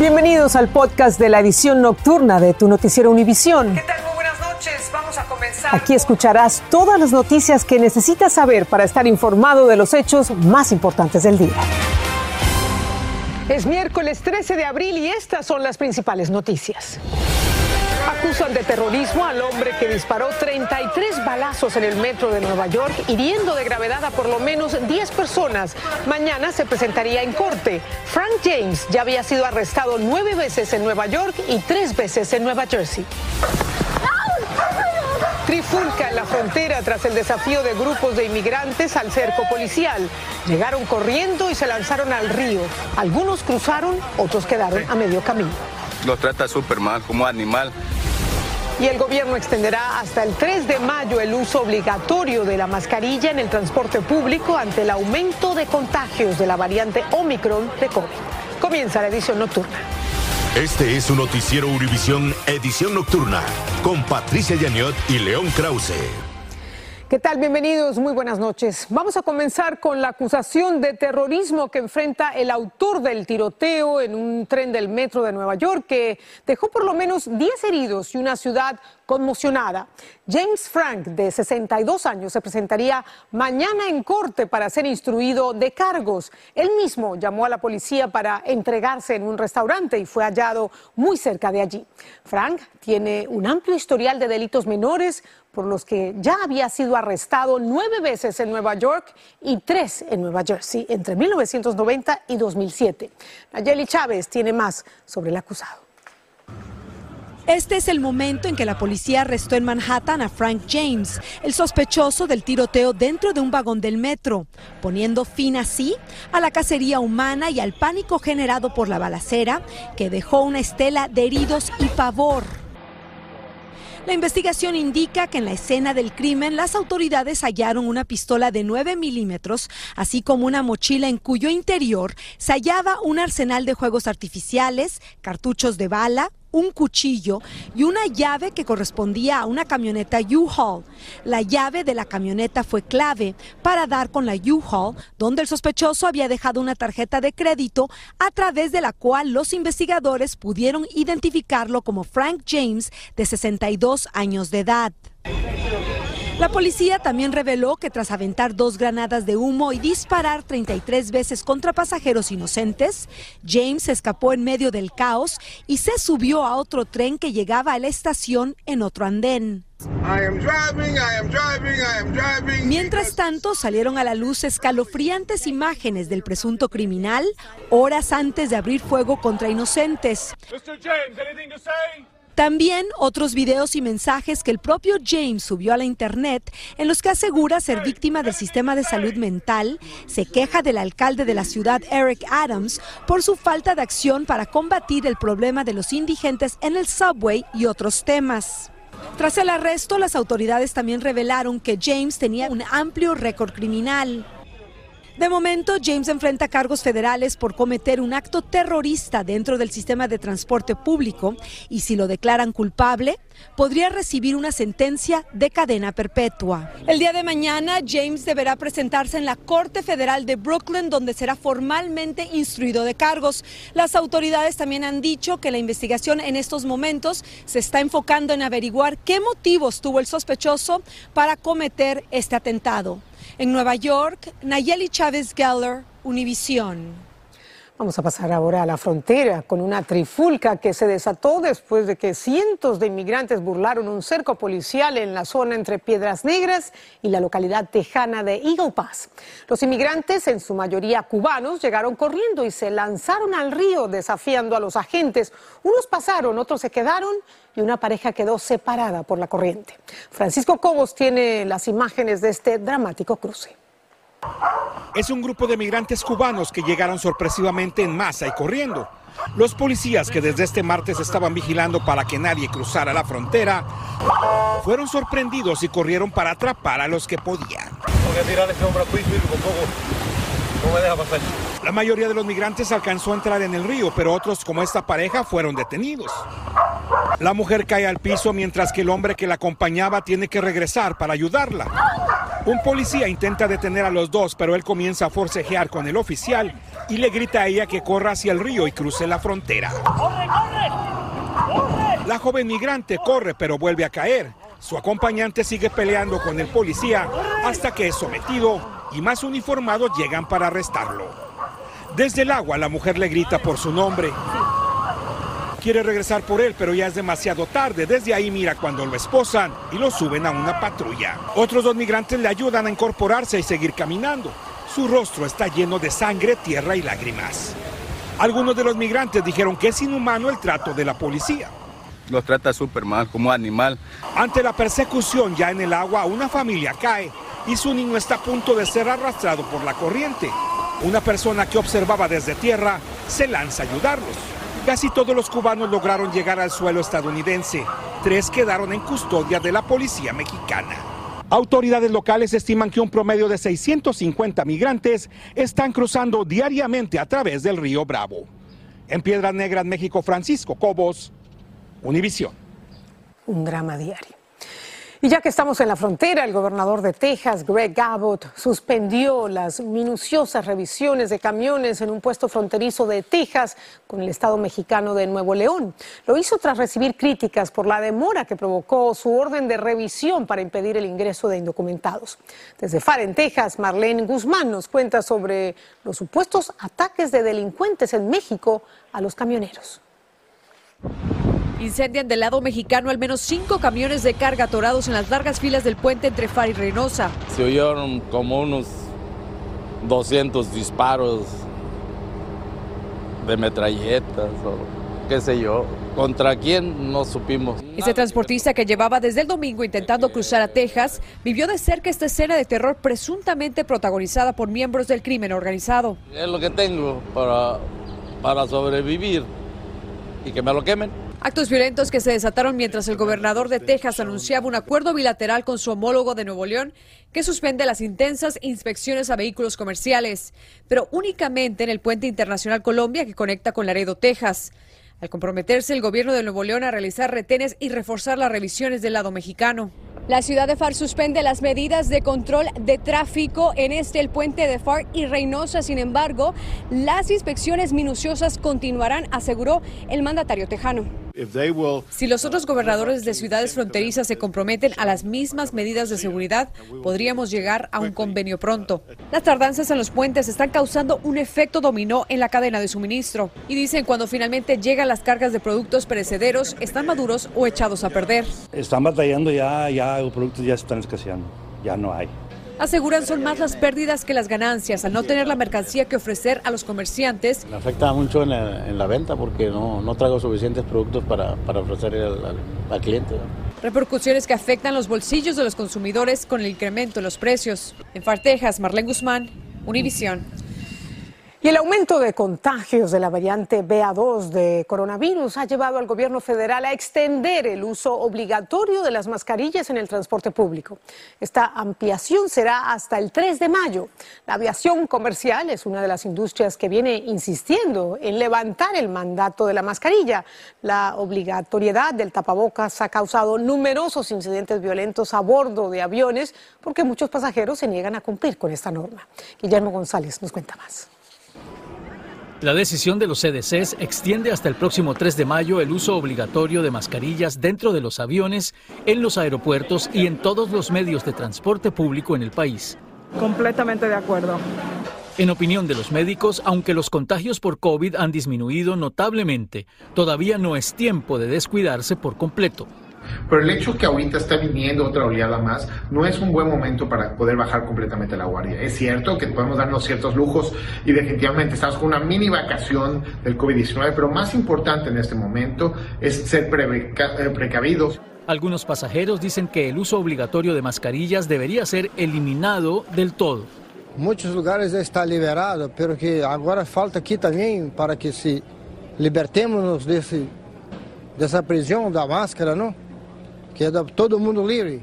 Bienvenidos al podcast de la edición nocturna de tu noticiero Univisión. ¿Qué tal? Muy buenas noches. Vamos a comenzar. Aquí escucharás todas las noticias que necesitas saber para estar informado de los hechos más importantes del día. Es miércoles 13 de abril y estas son las principales noticias. Acusan de terrorismo al hombre que disparó 33 balazos en el metro de Nueva York, hiriendo de gravedad a por lo menos 10 personas. Mañana se presentaría en corte. Frank James ya había sido arrestado nueve veces en Nueva York y tres veces en Nueva Jersey. Trifulca en la frontera tras el desafío de grupos de inmigrantes al cerco policial. Llegaron corriendo y se lanzaron al río. Algunos cruzaron, otros quedaron a medio camino. Lo trata súper mal, como animal. Y el gobierno extenderá hasta el 3 de mayo el uso obligatorio de la mascarilla en el transporte público ante el aumento de contagios de la variante Omicron de COVID. Comienza la edición nocturna. Este es su noticiero Univisión Edición Nocturna con Patricia Yaniot y León Krause. ¿Qué tal? Bienvenidos, muy buenas noches. Vamos a comenzar con la acusación de terrorismo que enfrenta el autor del tiroteo en un tren del metro de Nueva York que dejó por lo menos 10 heridos y una ciudad conmocionada. James Frank, de 62 años, se presentaría mañana en corte para ser instruido de cargos. Él mismo llamó a la policía para entregarse en un restaurante y fue hallado muy cerca de allí. Frank tiene un amplio historial de delitos menores por los que ya había sido arrestado nueve veces en Nueva York y tres en Nueva Jersey entre 1990 y 2007. Nayeli Chávez tiene más sobre el acusado. Este es el momento en que la policía arrestó en Manhattan a Frank James, el sospechoso del tiroteo dentro de un vagón del metro, poniendo fin así a la cacería humana y al pánico generado por la balacera que dejó una estela de heridos y pavor. La investigación indica que en la escena del crimen las autoridades hallaron una pistola de 9 milímetros, así como una mochila en cuyo interior se hallaba un arsenal de juegos artificiales, cartuchos de bala, un cuchillo y una llave que correspondía a una camioneta U-Haul. La llave de la camioneta fue clave para dar con la U-Haul, donde el sospechoso había dejado una tarjeta de crédito a través de la cual los investigadores pudieron identificarlo como Frank James, de 62 años de edad. La policía también reveló que tras aventar dos granadas de humo y disparar 33 veces contra pasajeros inocentes, James escapó en medio del caos y se subió a otro tren que llegaba a la estación en otro andén. Mientras tanto, salieron a la luz escalofriantes imágenes del presunto criminal horas antes de abrir fuego contra inocentes. También otros videos y mensajes que el propio James subió a la internet en los que asegura ser víctima del sistema de salud mental, se queja del alcalde de la ciudad Eric Adams por su falta de acción para combatir el problema de los indigentes en el subway y otros temas. Tras el arresto, las autoridades también revelaron que James tenía un amplio récord criminal. De momento, James enfrenta cargos federales por cometer un acto terrorista dentro del sistema de transporte público y si lo declaran culpable, podría recibir una sentencia de cadena perpetua. El día de mañana, James deberá presentarse en la Corte Federal de Brooklyn, donde será formalmente instruido de cargos. Las autoridades también han dicho que la investigación en estos momentos se está enfocando en averiguar qué motivos tuvo el sospechoso para cometer este atentado. En Nueva York, Nayeli Chávez Geller, Univisión. Vamos a pasar ahora a la frontera con una trifulca que se desató después de que cientos de inmigrantes burlaron un cerco policial en la zona entre Piedras Negras y la localidad tejana de Eagle Pass. Los inmigrantes, en su mayoría cubanos, llegaron corriendo y se lanzaron al río desafiando a los agentes. Unos pasaron, otros se quedaron y una pareja quedó separada por la corriente. Francisco Cobos tiene las imágenes de este dramático cruce. Es un grupo de migrantes cubanos que llegaron sorpresivamente en masa y corriendo. Los policías que desde este martes estaban vigilando para que nadie cruzara la frontera fueron sorprendidos y corrieron para atrapar a los que podían. La mayoría de los migrantes alcanzó a entrar en el río, pero otros como esta pareja fueron detenidos. La mujer cae al piso mientras que el hombre que la acompañaba tiene que regresar para ayudarla. Un policía intenta detener a los dos, pero él comienza a forcejear con el oficial y le grita a ella que corra hacia el río y cruce la frontera. La joven migrante corre, pero vuelve a caer. Su acompañante sigue peleando con el policía hasta que es sometido y más uniformados llegan para arrestarlo. Desde el agua la mujer le grita por su nombre. Quiere regresar por él, pero ya es demasiado tarde. Desde ahí mira cuando lo esposan y lo suben a una patrulla. Otros dos migrantes le ayudan a incorporarse y seguir caminando. Su rostro está lleno de sangre, tierra y lágrimas. Algunos de los migrantes dijeron que es inhumano el trato de la policía. Los trata súper mal, como animal. Ante la persecución ya en el agua, una familia cae y su niño está a punto de ser arrastrado por la corriente. Una persona que observaba desde tierra se lanza a ayudarlos. Casi todos los cubanos lograron llegar al suelo estadounidense. Tres quedaron en custodia de la policía mexicana. Autoridades locales estiman que un promedio de 650 migrantes están cruzando diariamente a través del río Bravo. En Piedras Negras, México, Francisco Cobos, Univisión. Un drama diario. Y ya que estamos en la frontera, el gobernador de Texas, Greg Abbott, suspendió las minuciosas revisiones de camiones en un puesto fronterizo de Texas con el estado mexicano de Nuevo León. Lo hizo tras recibir críticas por la demora que provocó su orden de revisión para impedir el ingreso de indocumentados. Desde FAR en Texas, Marlene Guzmán nos cuenta sobre los supuestos ataques de delincuentes en México a los camioneros. Incendian del lado mexicano al menos cinco camiones de carga atorados en las largas filas del puente entre Far y Reynosa. Se oyeron como unos 200 disparos de metralletas o qué sé yo. ¿Contra quién? No supimos. Ese transportista que llevaba desde el domingo intentando cruzar a Texas vivió de cerca esta escena de terror presuntamente protagonizada por miembros del crimen organizado. Es lo que tengo para, para sobrevivir y que me lo quemen. Actos violentos que se desataron mientras el gobernador de Texas anunciaba un acuerdo bilateral con su homólogo de Nuevo León que suspende las intensas inspecciones a vehículos comerciales, pero únicamente en el puente internacional Colombia que conecta con Laredo, Texas. Al comprometerse el gobierno de Nuevo León a realizar retenes y reforzar las revisiones del lado mexicano. La ciudad de FAR suspende las medidas de control de tráfico en este el puente de FAR y Reynosa. Sin embargo, las inspecciones minuciosas continuarán, aseguró el mandatario tejano. Si los otros gobernadores de ciudades fronterizas se comprometen a las mismas medidas de seguridad, podríamos llegar a un convenio pronto. Las tardanzas en los puentes están causando un efecto dominó en la cadena de suministro y dicen cuando finalmente llegan las cargas de productos perecederos, están maduros o echados a perder. Están batallando ya, ya los productos ya están escaseando, ya no hay. Aseguran son más las pérdidas que las ganancias al no tener la mercancía que ofrecer a los comerciantes. Me afecta mucho en la, en la venta porque no, no, traigo suficientes productos para, para ofrecer al, al, al cliente. Repercusiones que afectan los bolsillos de los consumidores con el incremento en los precios. En Fartejas, Marlene Guzmán, Univisión. Y el aumento de contagios de la variante BA2 de coronavirus ha llevado al gobierno federal a extender el uso obligatorio de las mascarillas en el transporte público. Esta ampliación será hasta el 3 de mayo. La aviación comercial es una de las industrias que viene insistiendo en levantar el mandato de la mascarilla. La obligatoriedad del tapabocas ha causado numerosos incidentes violentos a bordo de aviones porque muchos pasajeros se niegan a cumplir con esta norma. Guillermo González nos cuenta más. La decisión de los CDCs extiende hasta el próximo 3 de mayo el uso obligatorio de mascarillas dentro de los aviones, en los aeropuertos y en todos los medios de transporte público en el país. Completamente de acuerdo. En opinión de los médicos, aunque los contagios por COVID han disminuido notablemente, todavía no es tiempo de descuidarse por completo. Pero el hecho que ahorita está viniendo otra oleada más no es un buen momento para poder bajar completamente la guardia. Es cierto que podemos darnos ciertos lujos y definitivamente estamos con una mini vacación del COVID-19, pero más importante en este momento es ser precavidos. Algunos pasajeros dicen que el uso obligatorio de mascarillas debería ser eliminado del todo. Muchos lugares está liberado, pero que ahora falta aquí también para que se libertemos de, ese, de esa prisión da máscara, ¿no? Queda todo el mundo libre.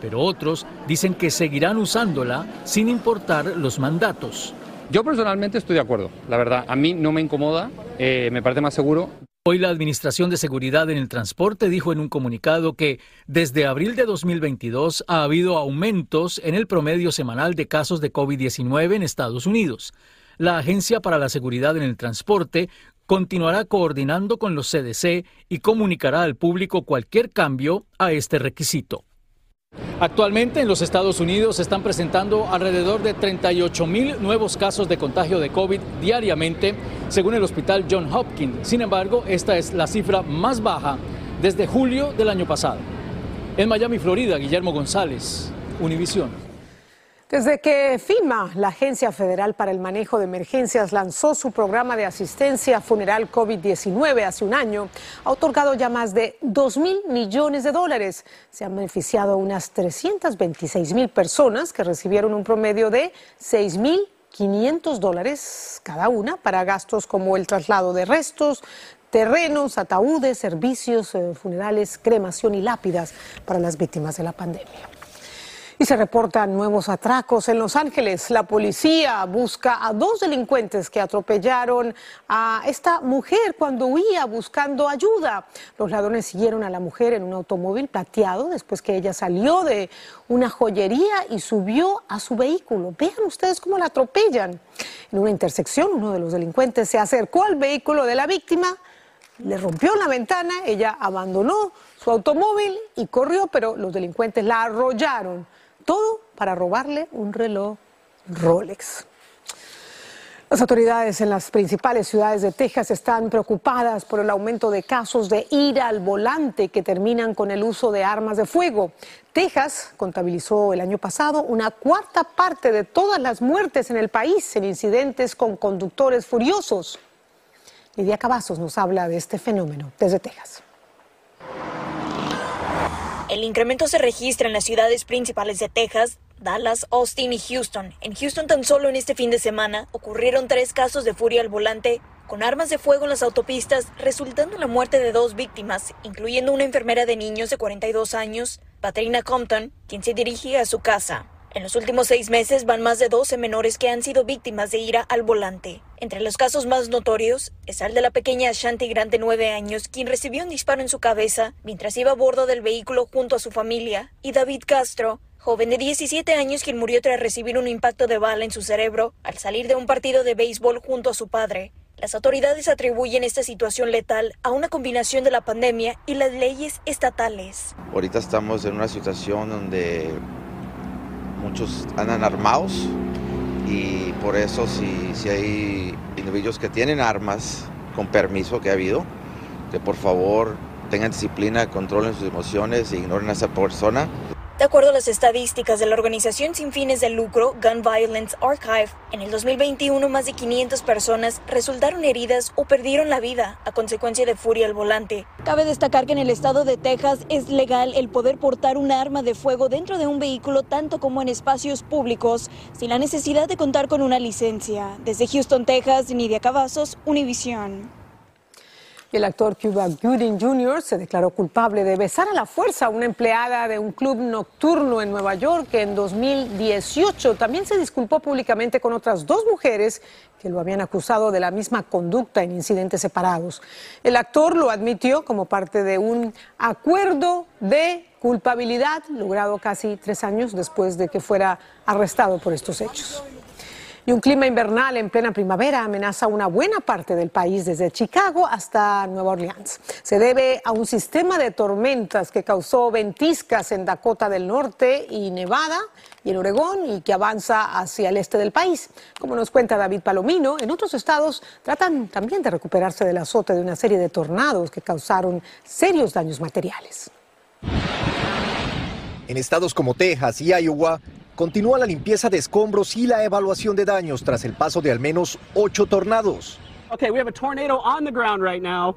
Pero otros dicen que seguirán usándola sin importar los mandatos. Yo personalmente estoy de acuerdo, la verdad. A mí no me incomoda, eh, me parece más seguro. Hoy la Administración de Seguridad en el Transporte dijo en un comunicado que desde abril de 2022 ha habido aumentos en el promedio semanal de casos de COVID-19 en Estados Unidos. La Agencia para la Seguridad en el Transporte continuará coordinando con los CDC y comunicará al público cualquier cambio a este requisito. Actualmente en los Estados Unidos se están presentando alrededor de 38 mil nuevos casos de contagio de COVID diariamente, según el hospital John Hopkins. Sin embargo, esta es la cifra más baja desde julio del año pasado. En Miami, Florida, Guillermo González, Univisión. Desde que FIMA, la Agencia Federal para el Manejo de Emergencias, lanzó su programa de asistencia funeral COVID-19 hace un año, ha otorgado ya más de 2 mil millones de dólares. Se han beneficiado unas 326 mil personas que recibieron un promedio de 6 mil 500 dólares cada una para gastos como el traslado de restos, terrenos, ataúdes, servicios eh, funerales, cremación y lápidas para las víctimas de la pandemia. Y se reportan nuevos atracos en Los Ángeles. La policía busca a dos delincuentes que atropellaron a esta mujer cuando huía buscando ayuda. Los ladrones siguieron a la mujer en un automóvil plateado después que ella salió de una joyería y subió a su vehículo. Vean ustedes cómo la atropellan. En una intersección, uno de los delincuentes se acercó al vehículo de la víctima le rompió la ventana, ella abandonó su automóvil y corrió, pero los delincuentes la arrollaron. Todo para robarle un reloj Rolex. Las autoridades en las principales ciudades de Texas están preocupadas por el aumento de casos de ira al volante que terminan con el uso de armas de fuego. Texas contabilizó el año pasado una cuarta parte de todas las muertes en el país en incidentes con conductores furiosos. Lidia Cavazos nos habla de este fenómeno desde Texas. El incremento se registra en las ciudades principales de Texas, Dallas, Austin y Houston. En Houston tan solo en este fin de semana ocurrieron tres casos de furia al volante con armas de fuego en las autopistas, resultando en la muerte de dos víctimas, incluyendo una enfermera de niños de 42 años, Patrina Compton, quien se dirigía a su casa. En los últimos seis meses van más de 12 menores que han sido víctimas de ira al volante. Entre los casos más notorios está el de la pequeña Shanti Grant de 9 años, quien recibió un disparo en su cabeza mientras iba a bordo del vehículo junto a su familia, y David Castro, joven de 17 años quien murió tras recibir un impacto de bala en su cerebro al salir de un partido de béisbol junto a su padre. Las autoridades atribuyen esta situación letal a una combinación de la pandemia y las leyes estatales. Ahorita estamos en una situación donde muchos andan armados y por eso si, si hay individuos que tienen armas con permiso que ha habido, que por favor tengan disciplina, controlen sus emociones e ignoren a esa persona. De acuerdo a las estadísticas de la organización sin fines de lucro Gun Violence Archive, en el 2021 más de 500 personas resultaron heridas o perdieron la vida a consecuencia de furia al volante. Cabe destacar que en el estado de Texas es legal el poder portar un arma de fuego dentro de un vehículo tanto como en espacios públicos sin la necesidad de contar con una licencia. Desde Houston, Texas, Nidia Cavazos, El actor Cuba Gooding Jr. se declaró culpable de besar a la fuerza a una empleada de un club nocturno en Nueva York en 2018. También se disculpó públicamente con otras dos mujeres que lo habían acusado de la misma conducta en incidentes separados. El actor lo admitió como parte de un acuerdo de culpabilidad logrado casi tres años después de que fuera arrestado por estos hechos. Y un clima invernal en plena primavera amenaza una buena parte del país, desde Chicago hasta Nueva Orleans. Se debe a un sistema de tormentas que causó ventiscas en Dakota del Norte y Nevada y en Oregón y que avanza hacia el este del país. Como nos cuenta David Palomino, en otros estados tratan también de recuperarse del azote de una serie de tornados que causaron serios daños materiales. En estados como Texas y Iowa, Continúa la limpieza de escombros y la evaluación de daños tras el paso de al menos ocho tornados.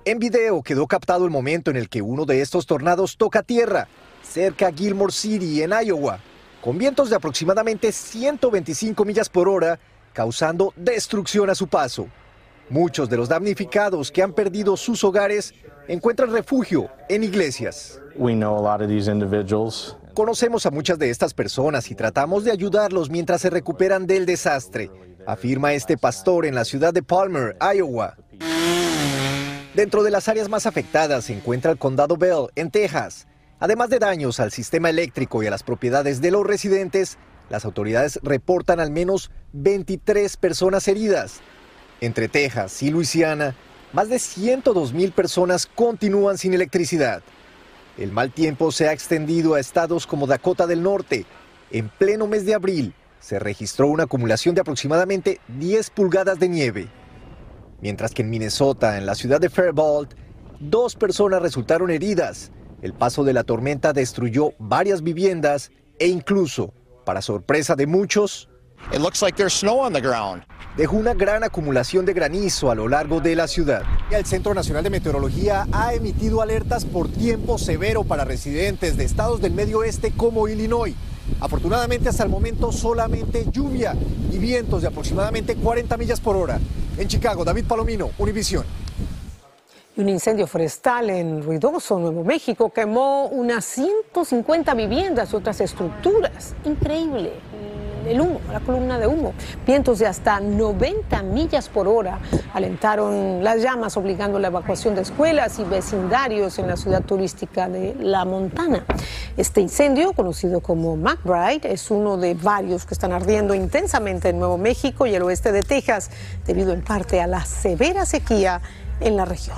En video quedó captado el momento en el que uno de estos tornados toca tierra, cerca a Gilmore City, en Iowa, con vientos de aproximadamente 125 millas por hora, causando destrucción a su paso. Muchos de los damnificados que han perdido sus hogares encuentran refugio en iglesias. Conocemos a muchas de estas personas y tratamos de ayudarlos mientras se recuperan del desastre, afirma este pastor en la ciudad de Palmer, Iowa. Dentro de las áreas más afectadas se encuentra el condado Bell, en Texas. Además de daños al sistema eléctrico y a las propiedades de los residentes, las autoridades reportan al menos 23 personas heridas. Entre Texas y Luisiana, más de 102 mil personas continúan sin electricidad. El mal tiempo se ha extendido a estados como Dakota del Norte. En pleno mes de abril se registró una acumulación de aproximadamente 10 pulgadas de nieve. Mientras que en Minnesota, en la ciudad de Faribault, dos personas resultaron heridas. El paso de la tormenta destruyó varias viviendas e incluso, para sorpresa de muchos, dejó una gran acumulación de granizo a lo largo de la ciudad. El Centro Nacional de Meteorología ha emitido alertas por tiempo severo para residentes de estados del medio oeste como Illinois. Afortunadamente hasta el momento solamente lluvia y vientos de aproximadamente 40 millas por hora. En Chicago, David Palomino, Univisión. Un incendio forestal en Ruidoso, Nuevo México, quemó unas 150 viviendas y otras estructuras. Increíble el humo, la columna de humo. Vientos de hasta 90 millas por hora alentaron las llamas, obligando la evacuación de escuelas y vecindarios en la ciudad turística de La Montana. Este incendio, conocido como McBride, es uno de varios que están ardiendo intensamente en Nuevo México y el oeste de Texas, debido en parte a la severa sequía en la región.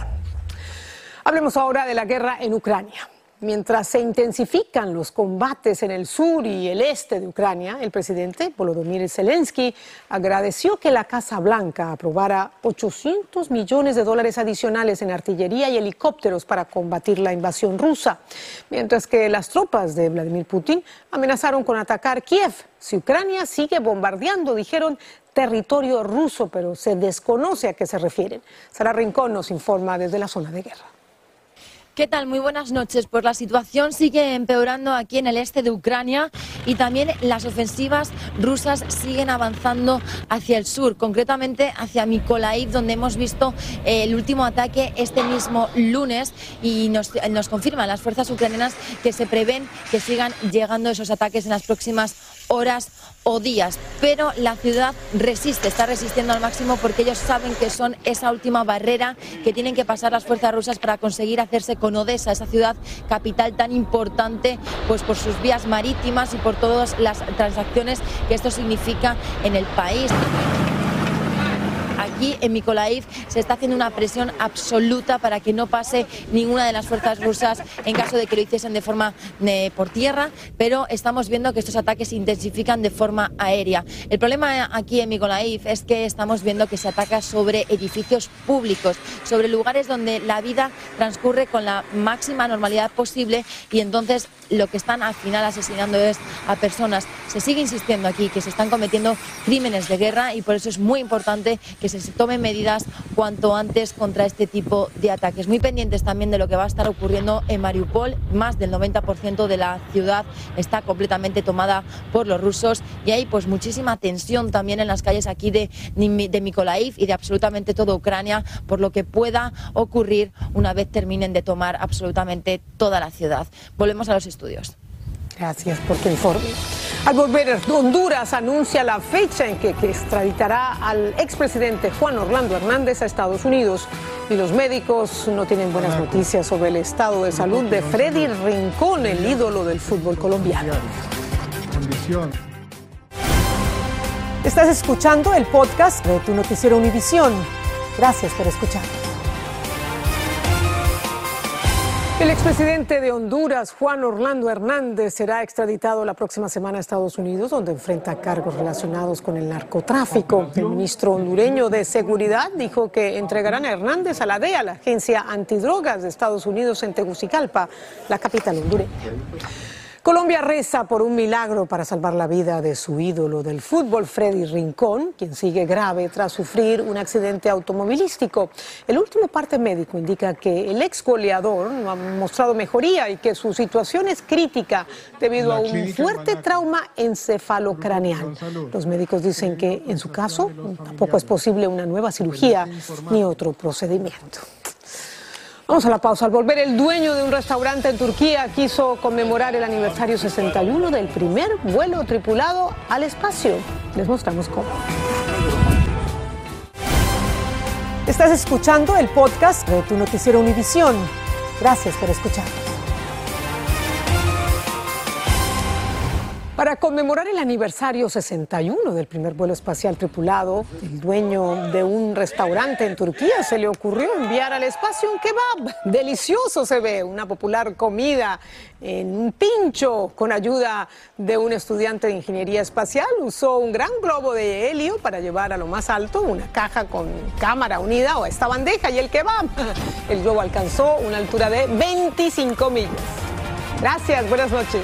Hablemos ahora de la guerra en Ucrania. Mientras se intensifican los combates en el sur y el este de Ucrania, el presidente Volodymyr Zelensky agradeció que la Casa Blanca aprobara 800 millones de dólares adicionales en artillería y helicópteros para combatir la invasión rusa, mientras que las tropas de Vladimir Putin amenazaron con atacar Kiev si Ucrania sigue bombardeando, dijeron territorio ruso, pero se desconoce a qué se refieren. Sara Rincón nos informa desde la zona de guerra. ¿Qué tal? Muy buenas noches. Pues la situación sigue empeorando aquí en el este de Ucrania y también las ofensivas rusas siguen avanzando hacia el sur, concretamente hacia Mykolaiv, donde hemos visto eh, el último ataque este mismo lunes y nos, nos confirman las fuerzas ucranianas que se prevén que sigan llegando esos ataques en las próximas horas o días, pero la ciudad resiste, está resistiendo al máximo porque ellos saben que son esa última barrera que tienen que pasar las fuerzas rusas para conseguir hacerse con Odessa, esa ciudad capital tan importante, pues por sus vías marítimas y por todas las transacciones que esto significa en el país aquí en Mykolaiv se está haciendo una presión absoluta para que no pase ninguna de las fuerzas rusas en caso de que lo hiciesen de forma eh, por tierra, pero estamos viendo que estos ataques se intensifican de forma aérea. El problema aquí en Mykolaiv es que estamos viendo que se ataca sobre edificios públicos, sobre lugares donde la vida transcurre con la máxima normalidad posible y entonces lo que están al final asesinando es a personas. Se sigue insistiendo aquí que se están cometiendo crímenes de guerra y por eso es muy importante que se tomen medidas cuanto antes contra este tipo de ataques. Muy pendientes también de lo que va a estar ocurriendo en Mariupol. Más del 90% de la ciudad está completamente tomada por los rusos y hay pues muchísima tensión también en las calles aquí de, de Mykolaiv y de absolutamente toda Ucrania por lo que pueda ocurrir una vez terminen de tomar absolutamente toda la ciudad. Volvemos a los estudios. Gracias por tu informe. Al volver, Honduras anuncia la fecha en que, extraditará al expresidente Juan Orlando Hernández a Estados Unidos. Y los médicos no tienen buenas noticias sobre el estado de salud de Freddy Rincón, el ídolo del fútbol colombiano. Estás escuchando el podcast de tu noticiero Univisión. Gracias por escuchar. El expresidente de Honduras, Juan Orlando Hernández, será extraditado la próxima semana a Estados Unidos, donde enfrenta cargos relacionados con el narcotráfico. El ministro hondureño de Seguridad dijo que entregarán a Hernández a la DEA, la agencia antidrogas de Estados Unidos en Tegucigalpa, la capital hondureña. Colombia reza por un milagro para salvar la vida de su ídolo del fútbol, Freddy Rincón, quien sigue grave tras sufrir un accidente automovilístico. El último parte médico indica que el ex goleador no ha mostrado mejoría y que su situación es crítica debido a un fuerte trauma encefalocraneal. Los médicos dicen que en su caso tampoco es posible una nueva cirugía ni otro procedimiento. Vamos a la pausa. Al volver, el dueño de un restaurante en Turquía quiso conmemorar el aniversario 61 del primer vuelo tripulado al espacio. Les mostramos cómo. Estás escuchando el podcast de tu noticiero Univisión. Gracias por escucharnos. Para conmemorar el aniversario 61 del primer vuelo espacial tripulado, el dueño de un restaurante en Turquía se le ocurrió enviar al espacio un kebab. Delicioso se ve, una popular comida en un pincho con ayuda de un estudiante de ingeniería espacial. Usó un gran globo de helio para llevar a lo más alto una caja con cámara unida a esta bandeja y el kebab. El globo alcanzó una altura de 25 millas. Gracias, buenas noches.